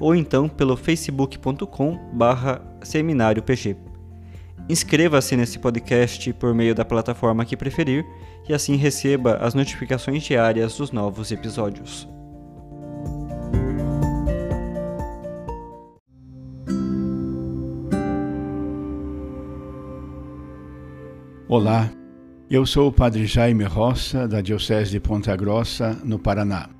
ou então pelo facebook.com barra seminário PG. Inscreva-se nesse podcast por meio da plataforma que preferir e assim receba as notificações diárias dos novos episódios. Olá, eu sou o Padre Jaime Roça, da Diocese de Ponta Grossa, no Paraná.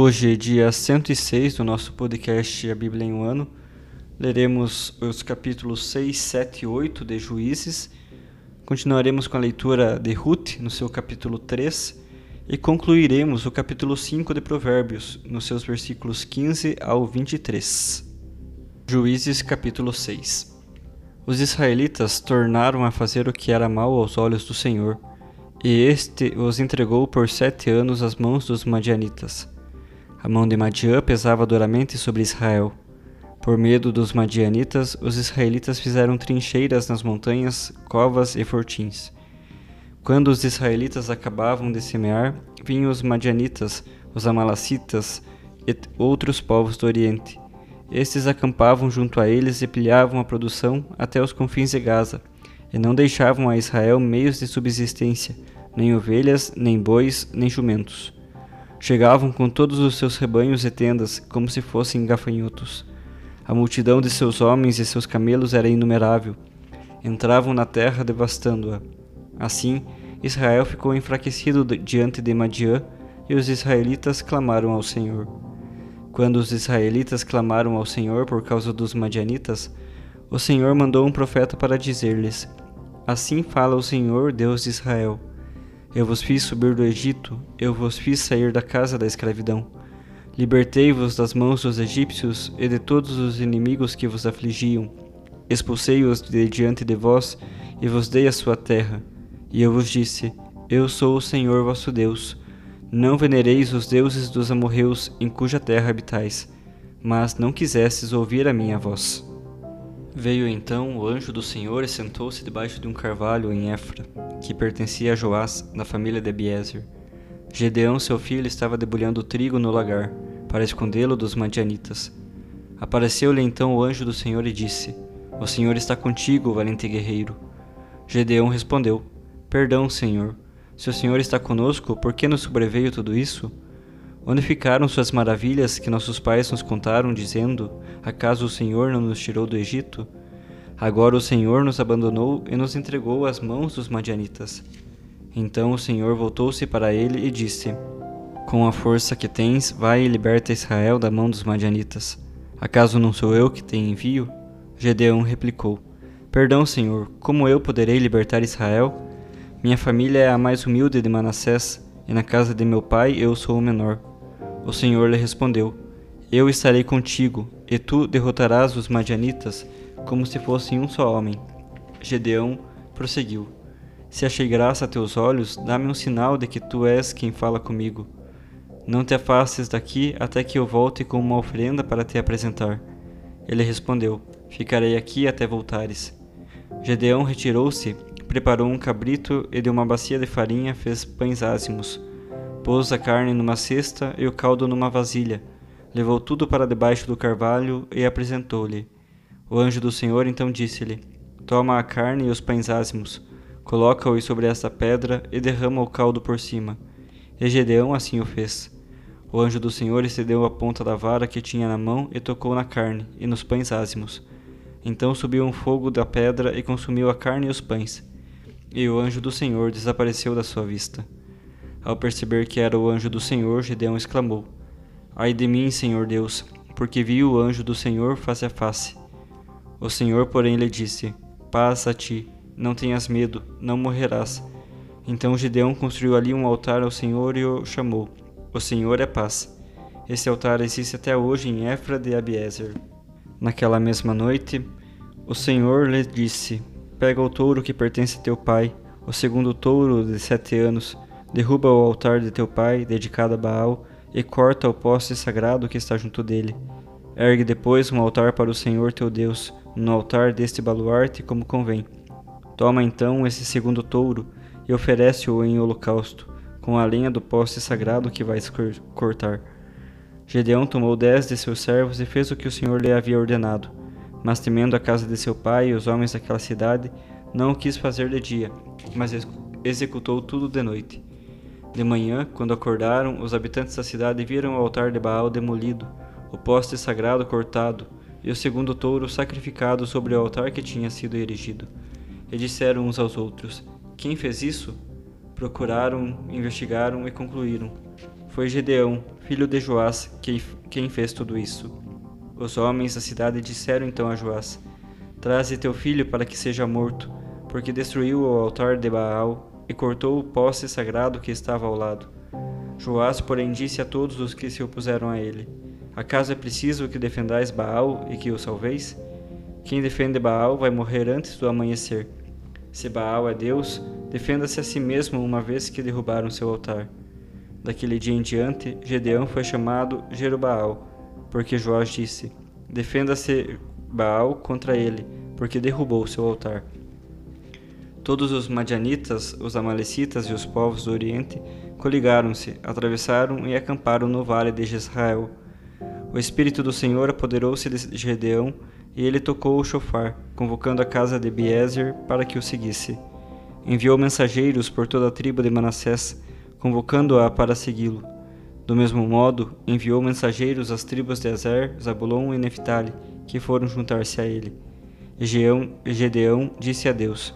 Hoje, dia 106 do nosso podcast A Bíblia em um Ano, leremos os capítulos 6, 7 e 8 de Juízes, continuaremos com a leitura de Ruth, no seu capítulo 3, e concluiremos o capítulo 5 de Provérbios, nos seus versículos 15 ao 23. Juízes, capítulo 6 Os israelitas tornaram a fazer o que era mal aos olhos do Senhor, e este os entregou por sete anos às mãos dos madianitas a mão de Madian pesava duramente sobre Israel. Por medo dos madianitas, os israelitas fizeram trincheiras nas montanhas, covas e fortins. Quando os israelitas acabavam de semear, vinham os madianitas, os amalacitas e outros povos do Oriente. Estes acampavam junto a eles e pilhavam a produção até os confins de Gaza, e não deixavam a Israel meios de subsistência, nem ovelhas, nem bois, nem jumentos. Chegavam com todos os seus rebanhos e tendas, como se fossem gafanhotos. A multidão de seus homens e seus camelos era inumerável. Entravam na terra devastando-a. Assim, Israel ficou enfraquecido diante de Madiã, e os israelitas clamaram ao Senhor. Quando os israelitas clamaram ao Senhor por causa dos madianitas, o Senhor mandou um profeta para dizer-lhes: Assim fala o Senhor, Deus de Israel eu vos fiz subir do Egito, eu vos fiz sair da casa da escravidão. Libertei-vos das mãos dos egípcios e de todos os inimigos que vos afligiam. Expulsei-os de diante de vós e vos dei a sua terra. E eu vos disse: Eu sou o Senhor vosso Deus. Não venereis os deuses dos amorreus em cuja terra habitais. Mas não quisestes ouvir a minha voz. Veio então o anjo do Senhor e sentou-se debaixo de um carvalho em Éfra, que pertencia a Joás, da família de Abiezer. Gedeão, seu filho, estava debulhando trigo no lagar, para escondê-lo dos madianitas. Apareceu-lhe então o anjo do Senhor e disse: O Senhor está contigo, valente guerreiro. Gedeão respondeu: Perdão, Senhor. Se o Senhor está conosco, por que nos sobreveio tudo isso? Onde ficaram suas maravilhas que nossos pais nos contaram, dizendo: Acaso o Senhor não nos tirou do Egito? Agora o Senhor nos abandonou e nos entregou às mãos dos madianitas. Então o Senhor voltou-se para ele e disse: Com a força que tens, vai e liberta Israel da mão dos madianitas. Acaso não sou eu que te envio? Gedeão replicou: Perdão, Senhor, como eu poderei libertar Israel? Minha família é a mais humilde de Manassés, e na casa de meu pai eu sou o menor. O Senhor lhe respondeu: Eu estarei contigo, e tu derrotarás os madianitas como se fossem um só homem. Gedeão prosseguiu: Se achei graça a teus olhos, dá-me um sinal de que tu és quem fala comigo. Não te afastes daqui até que eu volte com uma oferenda para te apresentar. Ele respondeu: Ficarei aqui até voltares. Gedeão retirou-se, preparou um cabrito e de uma bacia de farinha fez pães ázimos. Pôs a carne numa cesta e o caldo numa vasilha. Levou tudo para debaixo do carvalho e apresentou-lhe. O anjo do Senhor então disse-lhe: Toma a carne e os pães ázimos, coloca-os sobre esta pedra e derrama o caldo por cima. E Gedeão assim o fez. O anjo do Senhor estendeu a ponta da vara que tinha na mão e tocou na carne e nos pães ázimos. Então subiu um fogo da pedra e consumiu a carne e os pães. E o anjo do Senhor desapareceu da sua vista. Ao perceber que era o anjo do Senhor, Gedeão exclamou: Ai de mim, Senhor Deus, porque vi o anjo do Senhor face a face. O Senhor, porém, lhe disse: Paz a ti, não tenhas medo, não morrerás. Então Gedeão construiu ali um altar ao Senhor e o chamou o Senhor é paz. Esse altar existe até hoje em Efra de Abiezer. Naquela mesma noite, o Senhor lhe disse: Pega o touro que pertence a teu pai, o segundo touro de sete anos, derruba o altar de teu pai, dedicado a Baal, e corta o poste sagrado que está junto dele. Ergue depois um altar para o Senhor teu Deus, no altar deste baluarte, como convém. Toma então esse segundo touro e oferece-o em holocausto com a lenha do poste sagrado que vais cortar. Gedeão tomou dez de seus servos e fez o que o Senhor lhe havia ordenado. Mas temendo a casa de seu pai e os homens daquela cidade, não o quis fazer de dia, mas executou tudo de noite. De manhã, quando acordaram, os habitantes da cidade viram o altar de Baal demolido, o poste sagrado cortado e o segundo touro sacrificado sobre o altar que tinha sido erigido. E disseram uns aos outros: Quem fez isso? procuraram, investigaram e concluíram. Foi Gedeão, filho de Joás, quem fez tudo isso. Os homens da cidade disseram então a Joás: Traze teu filho para que seja morto, porque destruiu o altar de Baal e cortou o poste sagrado que estava ao lado. Joás, porém, disse a todos os que se opuseram a ele: Acaso é preciso que defendais Baal e que o salveis? Quem defende Baal vai morrer antes do amanhecer. Se Baal é Deus, defenda-se a si mesmo uma vez que derrubaram seu altar. Daquele dia em diante, Gedeão foi chamado Jerubaal, porque Joás disse: Defenda-se Baal contra ele, porque derrubou seu altar. Todos os madianitas, os amalecitas e os povos do Oriente coligaram-se, atravessaram e acamparam no vale de Jezrael. O Espírito do Senhor apoderou-se de Gedeão e ele tocou o chofar, convocando a casa de Biezer para que o seguisse. Enviou mensageiros por toda a tribo de Manassés, convocando-a para segui-lo. Do mesmo modo, enviou mensageiros às tribos de Azer, Zabulon e Neftali, que foram juntar-se a ele. Gedeão disse a Deus: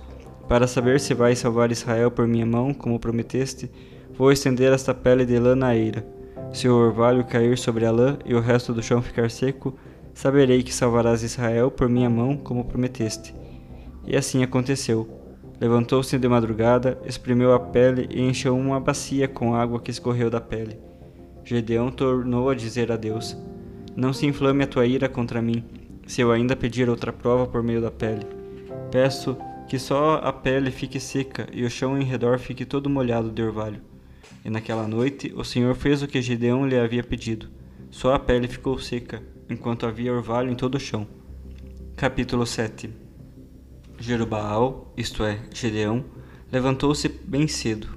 Para saber se vais salvar Israel por minha mão, como prometeste, vou estender esta pele de lã na eira. Se o orvalho cair sobre a lã e o resto do chão ficar seco, saberei que salvarás Israel por minha mão, como prometeste. E assim aconteceu. Levantou-se de madrugada, espremeu a pele e encheu uma bacia com água que escorreu da pele. Gedeão tornou a dizer a Deus: Não se inflame a tua ira contra mim, se eu ainda pedir outra prova por meio da pele. Peço que só a pele fique seca e o chão em redor fique todo molhado de orvalho. E naquela noite o Senhor fez o que Gedeão lhe havia pedido. Só a pele ficou seca enquanto havia orvalho em todo o chão. Capítulo 7 Jerubaal, isto é, Gedeão, levantou-se bem cedo.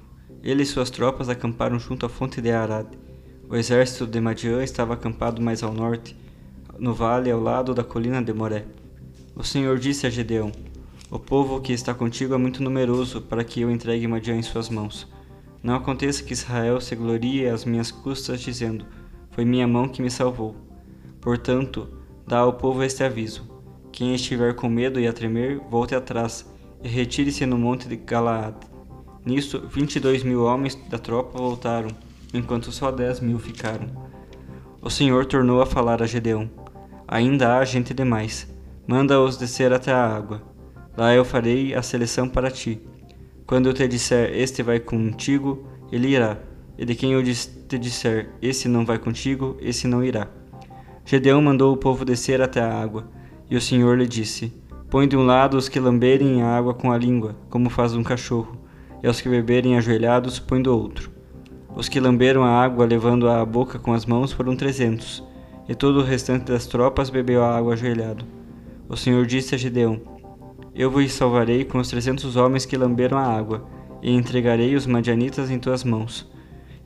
Ele e suas tropas acamparam junto à fonte de Arad. O exército de Madian estava acampado mais ao norte, no vale ao lado da colina de Moré. O Senhor disse a Gedeão: O povo que está contigo é muito numeroso para que eu entregue Madian em suas mãos. Não aconteça que Israel se glorie às minhas custas, dizendo: Foi minha mão que me salvou. Portanto, dá ao povo este aviso: quem estiver com medo e a tremer, volte atrás e retire-se no monte de Galaad. Nisso, vinte e dois mil homens da tropa voltaram, enquanto só dez mil ficaram. O Senhor tornou a falar a Gedeão: Ainda há gente demais. Manda-os descer até a água. Lá eu farei a seleção para ti. Quando eu te disser, este vai contigo, ele irá. E de quem eu te disser, esse não vai contigo, esse não irá. Gedeão mandou o povo descer até a água, e o Senhor lhe disse: Põe de um lado os que lamberem a água com a língua, como faz um cachorro, e aos que beberem ajoelhados, põe do outro. Os que lamberam a água levando-a à boca com as mãos foram trezentos, e todo o restante das tropas bebeu a água ajoelhado. O Senhor disse a Gedeão: Eu vos salvarei com os trezentos homens que lamberam a água, e entregarei os madianitas em tuas mãos.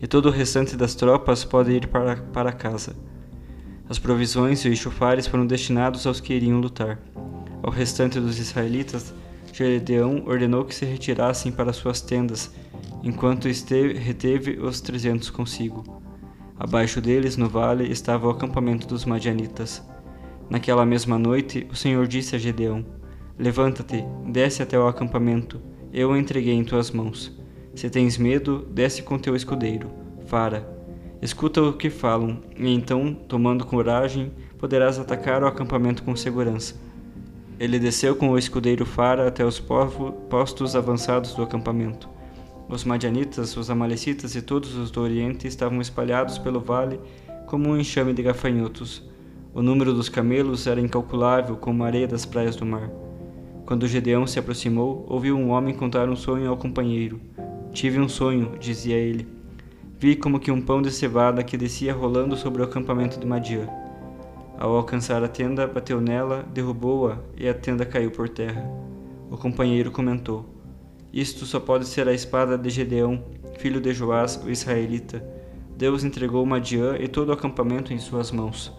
E todo o restante das tropas pode ir para, para casa as provisões e os chofares foram destinados aos que iriam lutar. Ao restante dos israelitas, Gedeão ordenou que se retirassem para suas tendas, enquanto esteve, reteve os trezentos consigo. Abaixo deles, no vale, estava o acampamento dos madianitas. Naquela mesma noite, o Senhor disse a Gedeão: Levanta-te, desce até o acampamento, eu o entreguei em tuas mãos. Se tens medo, desce com teu escudeiro. Fara, Escuta o que falam, e então, tomando coragem, poderás atacar o acampamento com segurança. Ele desceu com o escudeiro Fara até os postos avançados do acampamento. Os madianitas, os amalecitas e todos os do Oriente estavam espalhados pelo vale como um enxame de gafanhotos. O número dos camelos era incalculável como a areia das praias do mar. Quando Gedeão se aproximou, ouviu um homem contar um sonho ao companheiro. Tive um sonho, dizia ele. Vi como que um pão de cevada que descia rolando sobre o acampamento de Madian. Ao alcançar a tenda, bateu nela, derrubou-a e a tenda caiu por terra. O companheiro comentou: Isto só pode ser a espada de Gedeão, filho de Joás, o israelita. Deus entregou Madian e todo o acampamento em suas mãos.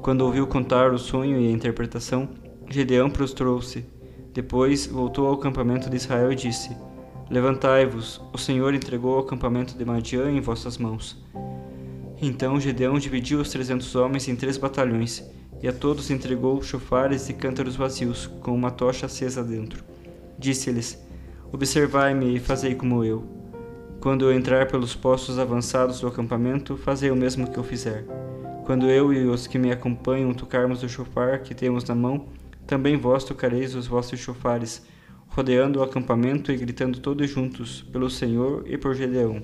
Quando ouviu contar o sonho e a interpretação, Gedeão prostrou-se. Depois voltou ao acampamento de Israel e disse: Levantai-vos, o Senhor entregou o acampamento de Madian em vossas mãos. Então Gedeão dividiu os trezentos homens em três batalhões, e a todos entregou chofares e cântaros vazios, com uma tocha acesa dentro. Disse-lhes: Observai-me e fazei como eu. Quando eu entrar pelos postos avançados do acampamento, fazei o mesmo que eu fizer. Quando eu e os que me acompanham tocarmos o chofar que temos na mão, também vós tocareis os vossos chofares rodeando o acampamento e gritando todos juntos, pelo Senhor e por Gedeão.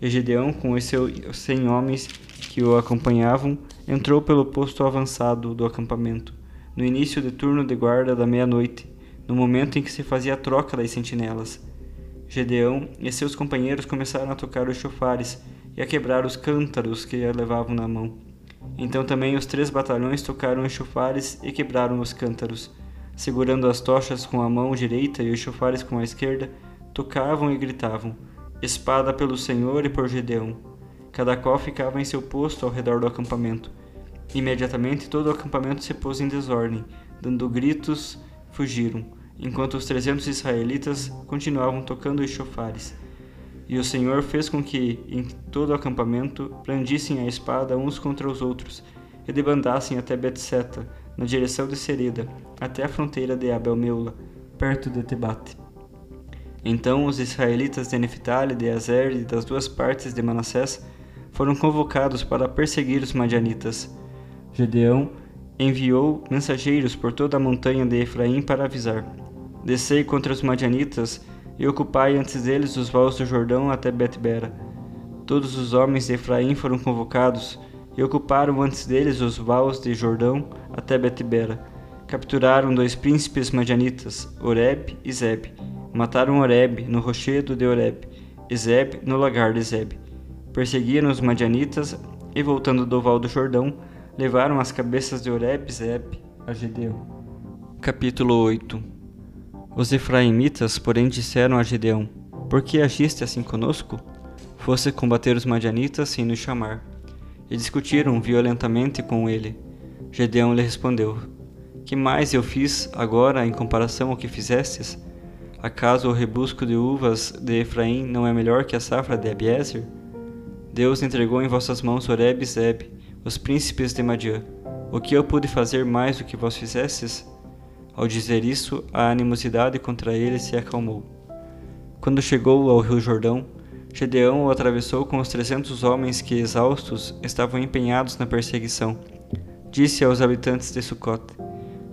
E Gedeão, com os seus cem homens que o acompanhavam, entrou pelo posto avançado do acampamento, no início do turno de guarda da meia-noite, no momento em que se fazia a troca das sentinelas. Gedeão e seus companheiros começaram a tocar os chofares e a quebrar os cântaros que levavam na mão. Então também os três batalhões tocaram os chofares e quebraram os cântaros segurando as tochas com a mão direita e os chofares com a esquerda, tocavam e gritavam: Espada pelo Senhor e por Gedeão. Cada qual ficava em seu posto ao redor do acampamento. Imediatamente todo o acampamento se pôs em desordem, dando gritos, fugiram, enquanto os trezentos israelitas continuavam tocando os chofares. E o Senhor fez com que, em todo o acampamento, brandissem a espada uns contra os outros, e debandassem até Betseta, na direção de Sereda, até a fronteira de Abel-Meula, perto de Tebate. Então os israelitas de Neftali, de Azer e das duas partes de Manassés foram convocados para perseguir os madianitas. Gedeão enviou mensageiros por toda a montanha de Efraim para avisar: Descei contra os madianitas e ocupai antes deles os vales do Jordão até Betbera. Todos os homens de Efraim foram convocados, e ocuparam antes deles os vales de Jordão até Betibera. Capturaram dois príncipes madianitas, Oreb e Zeb. Mataram Oreb no rochedo de Oreb, e Zeb no lagar de Zeb. Perseguiram os madianitas e, voltando do val do Jordão, levaram as cabeças de Oreb e Zeb a Gedeão. Capítulo 8 Os efraimitas, porém, disseram a Gedeão: Por que agiste assim conosco? Fosse combater os madianitas sem nos chamar e discutiram violentamente com ele. Gedeão lhe respondeu: Que mais eu fiz agora em comparação ao que fizestes? Acaso o rebusco de uvas de Efraim não é melhor que a safra de Abiezer? Deus entregou em vossas mãos Oreb e Zeb, os príncipes de Madian. O que eu pude fazer mais do que vós fizestes? Ao dizer isso, a animosidade contra ele se acalmou. Quando chegou ao rio Jordão, Gedeão o atravessou com os trezentos homens que, exaustos, estavam empenhados na perseguição. Disse aos habitantes de Sucot: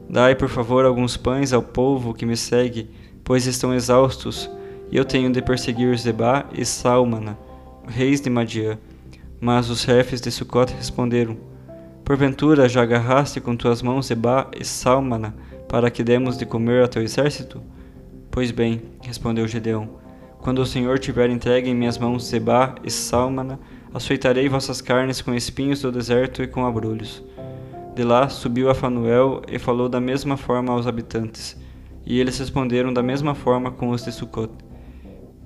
Dai, por favor, alguns pães ao povo que me segue, pois estão exaustos, e eu tenho de perseguir Zebá e Salmana, reis de Madiã. Mas os chefes de Sucot responderam: Porventura já agarraste com tuas mãos Zebá e Salmana, para que demos de comer a teu exército? Pois bem, respondeu Gedeão, quando o Senhor tiver entregue em minhas mãos Zebá e Salmana, açoitarei vossas carnes com espinhos do deserto e com abrolhos. De lá subiu a Fanuel e falou da mesma forma aos habitantes, e eles responderam da mesma forma com os de Sucot.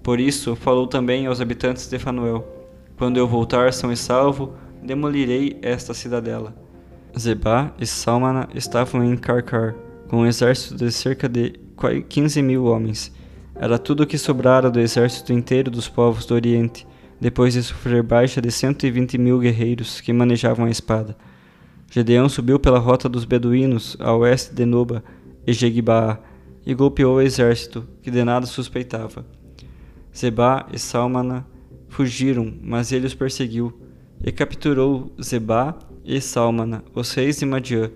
Por isso falou também aos habitantes de Fanuel: Quando eu voltar são e salvo, demolirei esta cidadela. Zebá e Salmana estavam em Carcar, com um exército de cerca de quinze mil homens. Era tudo o que sobrara do exército inteiro dos povos do Oriente, depois de sofrer baixa de cento e vinte mil guerreiros que manejavam a espada. Gedeão subiu pela rota dos beduínos a oeste de Noba e Jeguibaa e golpeou o exército, que de nada suspeitava. Zebá e Salmana fugiram, mas ele os perseguiu, e capturou Zebá e Salmana, os reis de Madiã,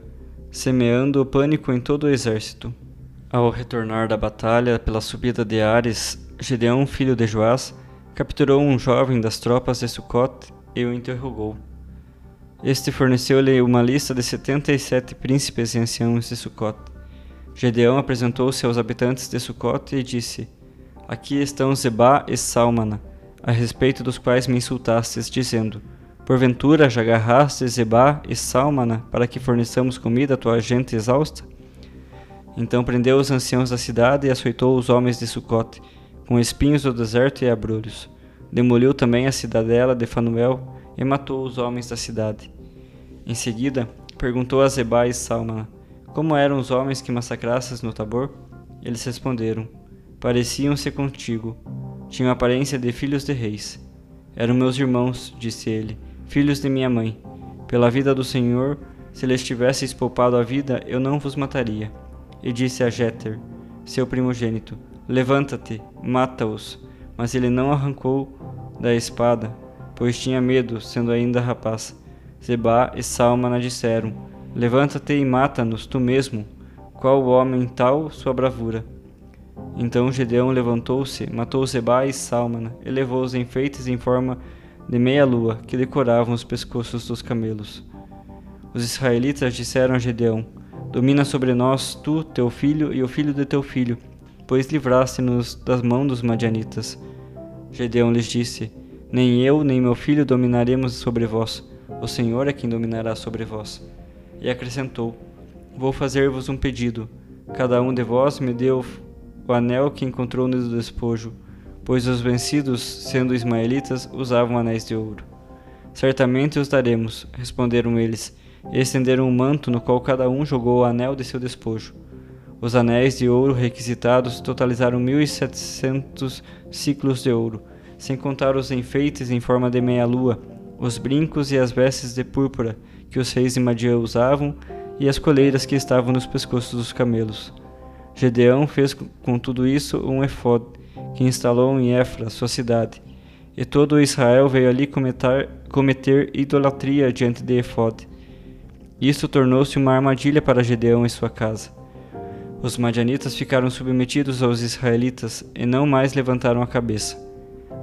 semeando o pânico em todo o exército. Ao retornar da batalha pela subida de Ares, Gideão, filho de Joás, capturou um jovem das tropas de Sucot e o interrogou. Este forneceu-lhe uma lista de setenta e sete príncipes e anciãos de Sucot. Gedeão apresentou-se aos habitantes de Sucot e disse: Aqui estão Zebá e Salmana, a respeito dos quais me insultastes, dizendo: Porventura já agarraste Zebá e Salmana para que forneçamos comida à tua gente exausta? Então prendeu os anciãos da cidade e açoitou os homens de Sucote, com espinhos do deserto e abrolhos. Demoliu também a cidadela de Fanuel e matou os homens da cidade. Em seguida, perguntou a Zebá e Salmana, como eram os homens que massacrasses no Tabor? Eles responderam, pareciam-se contigo, tinham aparência de filhos de reis. Eram meus irmãos, disse ele, filhos de minha mãe. Pela vida do Senhor, se lhes tivesseis poupado a vida, eu não vos mataria e disse a Jeter, seu primogênito: Levanta-te, mata-os. Mas ele não arrancou da espada, pois tinha medo, sendo ainda rapaz. Zebá e Salmana disseram: Levanta-te e mata-nos tu mesmo. Qual homem tal sua bravura? Então Gedeão levantou-se, matou Zebá e Salmana, e levou os enfeites em forma meia-lua que decoravam os pescoços dos camelos. Os israelitas disseram a Gedeão: Domina sobre nós tu, teu filho e o filho de teu filho, pois livraste-nos das mãos dos madianitas. Gedeão lhes disse: Nem eu nem meu filho dominaremos sobre vós, o Senhor é quem dominará sobre vós. E acrescentou: Vou fazer-vos um pedido. Cada um de vós me deu o anel que encontrou no despojo, pois os vencidos, sendo ismaelitas, usavam anéis de ouro. Certamente os daremos, responderam eles e estenderam um manto no qual cada um jogou o anel de seu despojo. Os anéis de ouro requisitados totalizaram mil e setecentos ciclos de ouro, sem contar os enfeites em forma de meia-lua, os brincos e as vestes de púrpura que os reis de Madian usavam e as coleiras que estavam nos pescoços dos camelos. Gedeão fez com tudo isso um efod, que instalou em Efra, sua cidade, e todo Israel veio ali cometer, cometer idolatria diante de efod. Isso tornou-se uma armadilha para Gedeão e sua casa. Os madianitas ficaram submetidos aos israelitas e não mais levantaram a cabeça.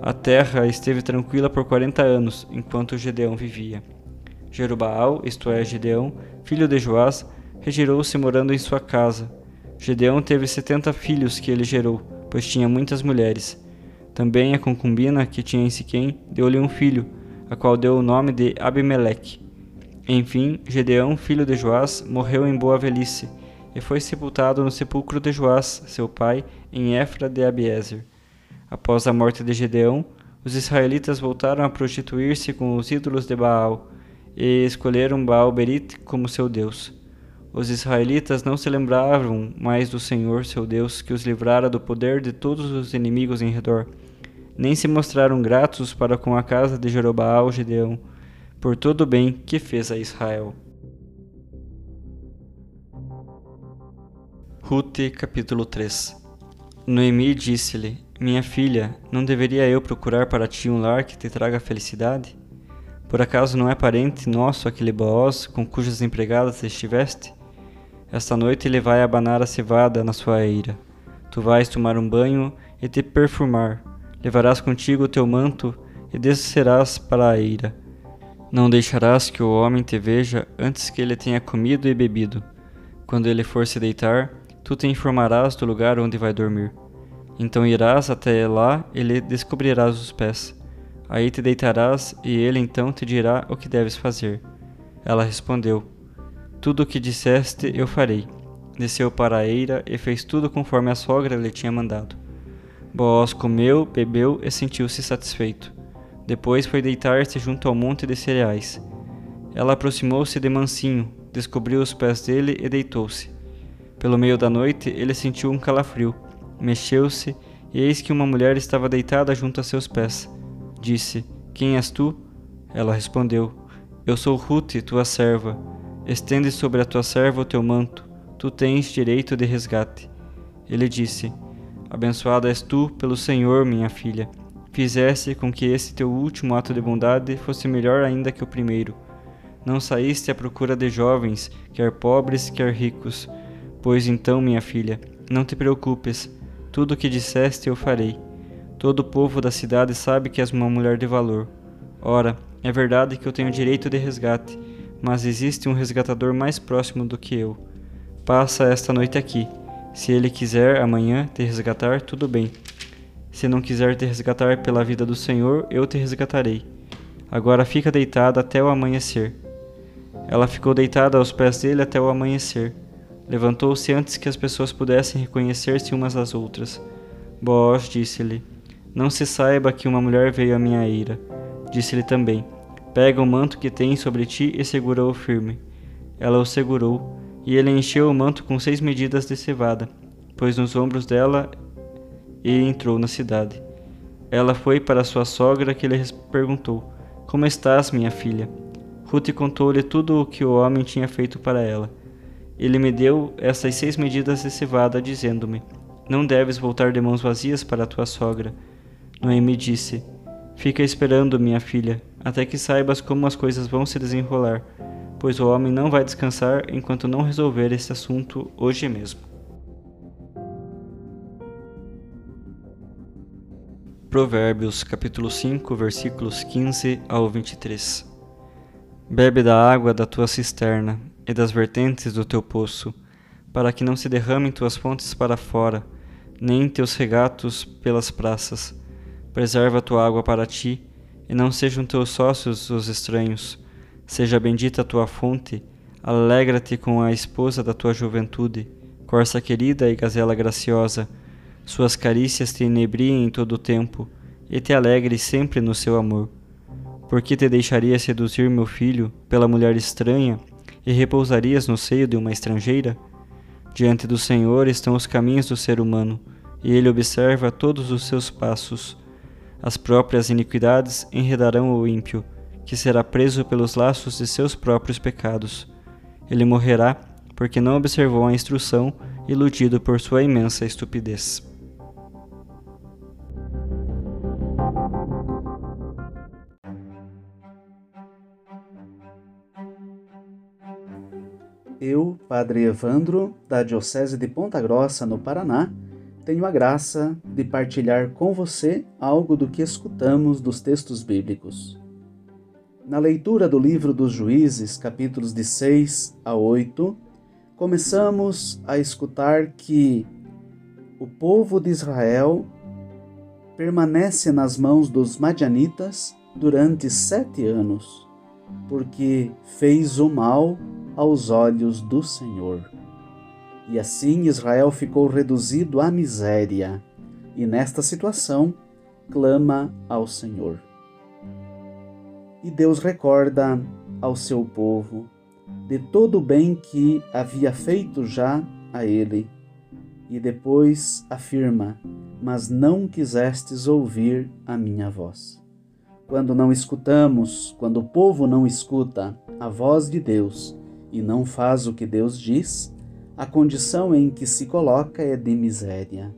A terra esteve tranquila por quarenta anos, enquanto Gedeão vivia. Jerubaal, isto é, Gedeão, filho de Joás, retirou-se morando em sua casa. Gedeão teve setenta filhos que ele gerou, pois tinha muitas mulheres. Também a concubina que tinha em Siquém deu-lhe um filho, a qual deu o nome de Abimeleque. Enfim, Gedeão, filho de Joás, morreu em boa velhice, e foi sepultado no sepulcro de Joás, seu pai, em Éfra de Abiezer. Após a morte de Gedeão, os israelitas voltaram a prostituir-se com os ídolos de Baal, e escolheram Baal-Berit como seu deus. Os israelitas não se lembravam mais do Senhor, seu Deus, que os livrara do poder de todos os inimigos em redor, nem se mostraram gratos para com a casa de Jerobaal Gedeão, por todo o bem que fez a Israel. Ruth capítulo 3 Noemi disse-lhe: Minha filha, não deveria eu procurar para ti um lar que te traga felicidade? Por acaso não é parente nosso aquele Boaz com cujas empregadas estiveste? Esta noite ele vai abanar a cevada na sua eira. Tu vais tomar um banho e te perfumar. Levarás contigo o teu manto e descerás para a eira. Não deixarás que o homem te veja antes que ele tenha comido e bebido. Quando ele for se deitar, tu te informarás do lugar onde vai dormir. Então irás até lá e lhe descobrirás os pés. Aí te deitarás e ele então te dirá o que deves fazer. Ela respondeu: Tudo o que disseste eu farei. Desceu para a eira e fez tudo conforme a sogra lhe tinha mandado. Boaz comeu, bebeu e sentiu-se satisfeito. Depois foi deitar-se junto ao monte de cereais. Ela aproximou-se de mansinho, descobriu os pés dele e deitou-se. Pelo meio da noite ele sentiu um calafrio. Mexeu-se e eis que uma mulher estava deitada junto a seus pés. Disse: Quem és tu? Ela respondeu: Eu sou Ruth, tua serva. Estende sobre a tua serva o teu manto. Tu tens direito de resgate. Ele disse: Abençoada és tu pelo Senhor, minha filha. Fizeste com que esse teu último ato de bondade fosse melhor ainda que o primeiro. Não saíste à procura de jovens, quer pobres, quer ricos. Pois então, minha filha, não te preocupes, tudo o que disseste eu farei. Todo o povo da cidade sabe que és uma mulher de valor. Ora, é verdade que eu tenho direito de resgate, mas existe um resgatador mais próximo do que eu. Passa esta noite aqui se ele quiser amanhã te resgatar, tudo bem. Se não quiser te resgatar pela vida do Senhor, eu te resgatarei. Agora fica deitada até o amanhecer. Ela ficou deitada aos pés dele até o amanhecer. Levantou-se antes que as pessoas pudessem reconhecer-se umas às outras. Boaz disse-lhe: Não se saiba que uma mulher veio à minha eira. Disse-lhe também: Pega o manto que tens sobre ti e segura-o firme. Ela o segurou e ele encheu o manto com seis medidas de cevada, pôs nos ombros dela e entrou na cidade. Ela foi para sua sogra que lhe perguntou: Como estás, minha filha? Ruth contou-lhe tudo o que o homem tinha feito para ela. Ele me deu essas seis medidas de cevada, dizendo-me: Não deves voltar de mãos vazias para tua sogra. Noemi disse: Fica esperando, minha filha, até que saibas como as coisas vão se desenrolar pois o homem não vai descansar enquanto não resolver esse assunto hoje mesmo. Provérbios capítulo 5, versículos 15 ao 23. Bebe da água da tua cisterna e das vertentes do teu poço, para que não se derramem tuas fontes para fora, nem teus regatos pelas praças. Preserva tua água para ti, e não sejam teus sócios os estranhos Seja bendita a tua fonte, alegra-te com a esposa da tua juventude, corça querida e gazela graciosa. Suas carícias te inebriem em todo o tempo, e te alegres sempre no seu amor. Por que te deixaria seduzir, meu filho, pela mulher estranha, e repousarias no seio de uma estrangeira? Diante do Senhor estão os caminhos do ser humano, e ele observa todos os seus passos. As próprias iniquidades enredarão o ímpio, que será preso pelos laços de seus próprios pecados. Ele morrerá porque não observou a instrução, iludido por sua imensa estupidez. Eu, Padre Evandro, da Diocese de Ponta Grossa, no Paraná, tenho a graça de partilhar com você algo do que escutamos dos textos bíblicos. Na leitura do livro dos Juízes, capítulos de 6 a 8, começamos a escutar que o povo de Israel permanece nas mãos dos Madianitas durante sete anos, porque fez o mal aos olhos do Senhor. E assim Israel ficou reduzido à miséria, e nesta situação clama ao Senhor. E Deus recorda ao seu povo de todo o bem que havia feito já a ele. E depois afirma: Mas não quisestes ouvir a minha voz. Quando não escutamos, quando o povo não escuta a voz de Deus e não faz o que Deus diz, a condição em que se coloca é de miséria.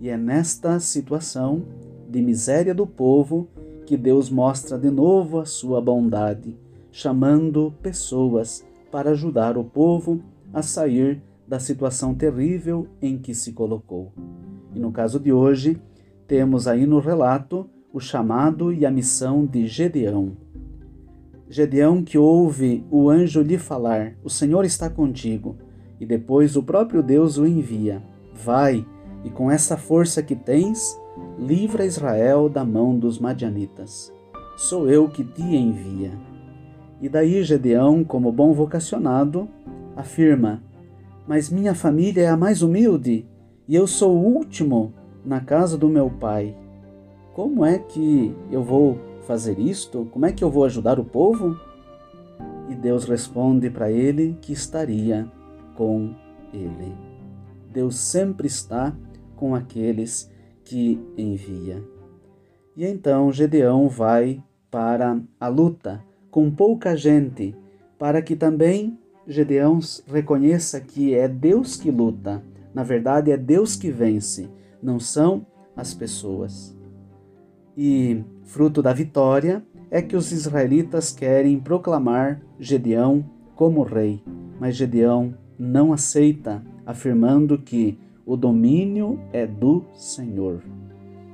E é nesta situação de miséria do povo que Deus mostra de novo a sua bondade, chamando pessoas para ajudar o povo a sair da situação terrível em que se colocou. E no caso de hoje, temos aí no relato o chamado e a missão de Gedeão. Gedeão que ouve o anjo lhe falar: O Senhor está contigo. E depois o próprio Deus o envia: Vai, e com essa força que tens, livra Israel da mão dos madianitas. Sou eu que te envia. E daí Gedeão, como bom vocacionado, afirma: Mas minha família é a mais humilde, e eu sou o último na casa do meu pai. Como é que eu vou fazer isto? Como é que eu vou ajudar o povo? E Deus responde para ele que estaria com ele. Deus sempre está com aqueles que envia. E então Gedeão vai para a luta com pouca gente, para que também Gedeão reconheça que é Deus que luta. Na verdade, é Deus que vence, não são as pessoas. E fruto da vitória é que os israelitas querem proclamar Gedeão como rei, mas Gedeão não aceita, afirmando que o domínio é do Senhor.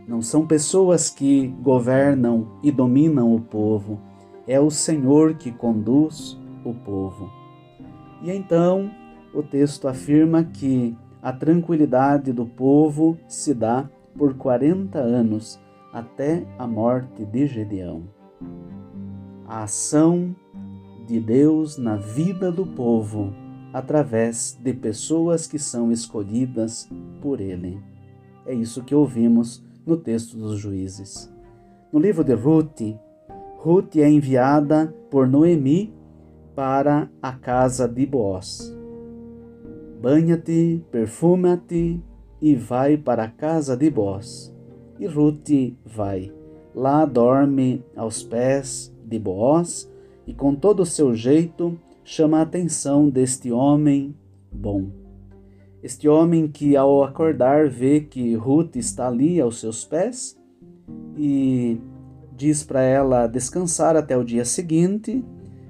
Não são pessoas que governam e dominam o povo, é o Senhor que conduz o povo. E então o texto afirma que a tranquilidade do povo se dá por 40 anos até a morte de Gedeão. A ação de Deus na vida do povo através de pessoas que são escolhidas por Ele. É isso que ouvimos no texto dos Juízes. No livro de Ruth, Ruth é enviada por Noemi para a casa de Boaz. Banha-te, perfuma-te e vai para a casa de Boaz. E Ruth vai. Lá dorme aos pés de Boaz e, com todo o seu jeito, chama a atenção deste homem bom. Este homem que, ao acordar, vê que Ruth está ali aos seus pés e diz para ela descansar até o dia seguinte,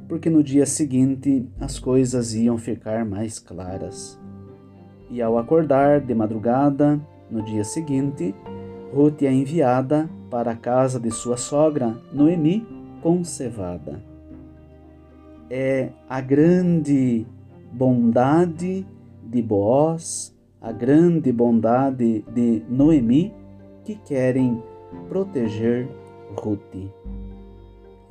porque no dia seguinte as coisas iam ficar mais claras. E ao acordar de madrugada, no dia seguinte, Ruth é enviada para a casa de sua sogra, Noemi, com cevada. É a grande bondade de Boaz, a grande bondade de Noemi que querem proteger Ruth.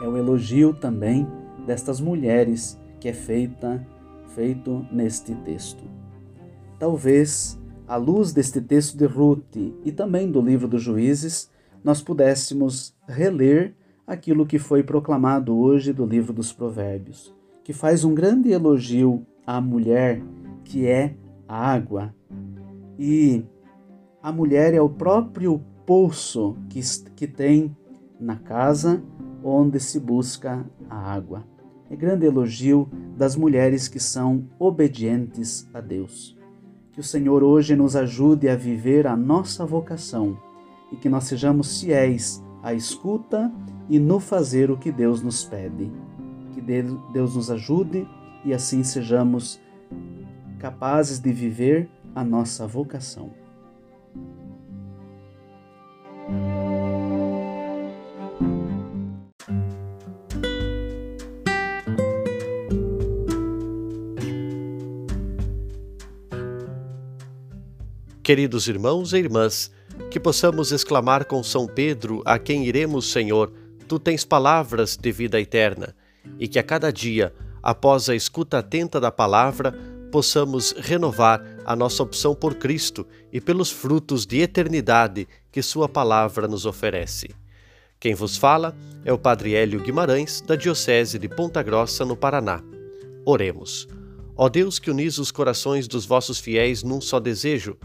É o elogio também destas mulheres que é feita, feito neste texto. Talvez à luz deste texto de Ruth e também do livro dos Juízes, nós pudéssemos reler aquilo que foi proclamado hoje do livro dos Provérbios, que faz um grande elogio à mulher que é a água. E a mulher é o próprio poço que, que tem na casa onde se busca a água. É grande elogio das mulheres que são obedientes a Deus. Que o Senhor hoje nos ajude a viver a nossa vocação e que nós sejamos fiéis à escuta e no fazer o que Deus nos pede. Que Deus nos ajude e assim sejamos capazes de viver a nossa vocação. Queridos irmãos e irmãs, que possamos exclamar com São Pedro, a quem iremos, Senhor, tu tens palavras de vida eterna, e que a cada dia, após a escuta atenta da palavra, possamos renovar a nossa opção por Cristo e pelos frutos de eternidade que Sua palavra nos oferece. Quem vos fala é o Padre Hélio Guimarães, da Diocese de Ponta Grossa, no Paraná. Oremos. Ó Deus que unis os corações dos vossos fiéis num só desejo,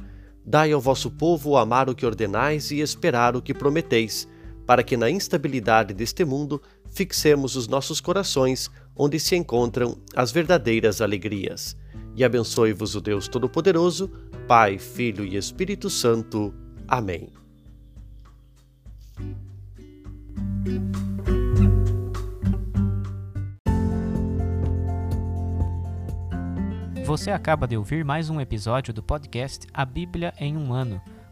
Dai ao vosso povo amar o que ordenais e esperar o que prometeis, para que na instabilidade deste mundo fixemos os nossos corações onde se encontram as verdadeiras alegrias. E abençoe-vos o Deus Todo-Poderoso, Pai, Filho e Espírito Santo. Amém. Você acaba de ouvir mais um episódio do podcast A Bíblia em um Ano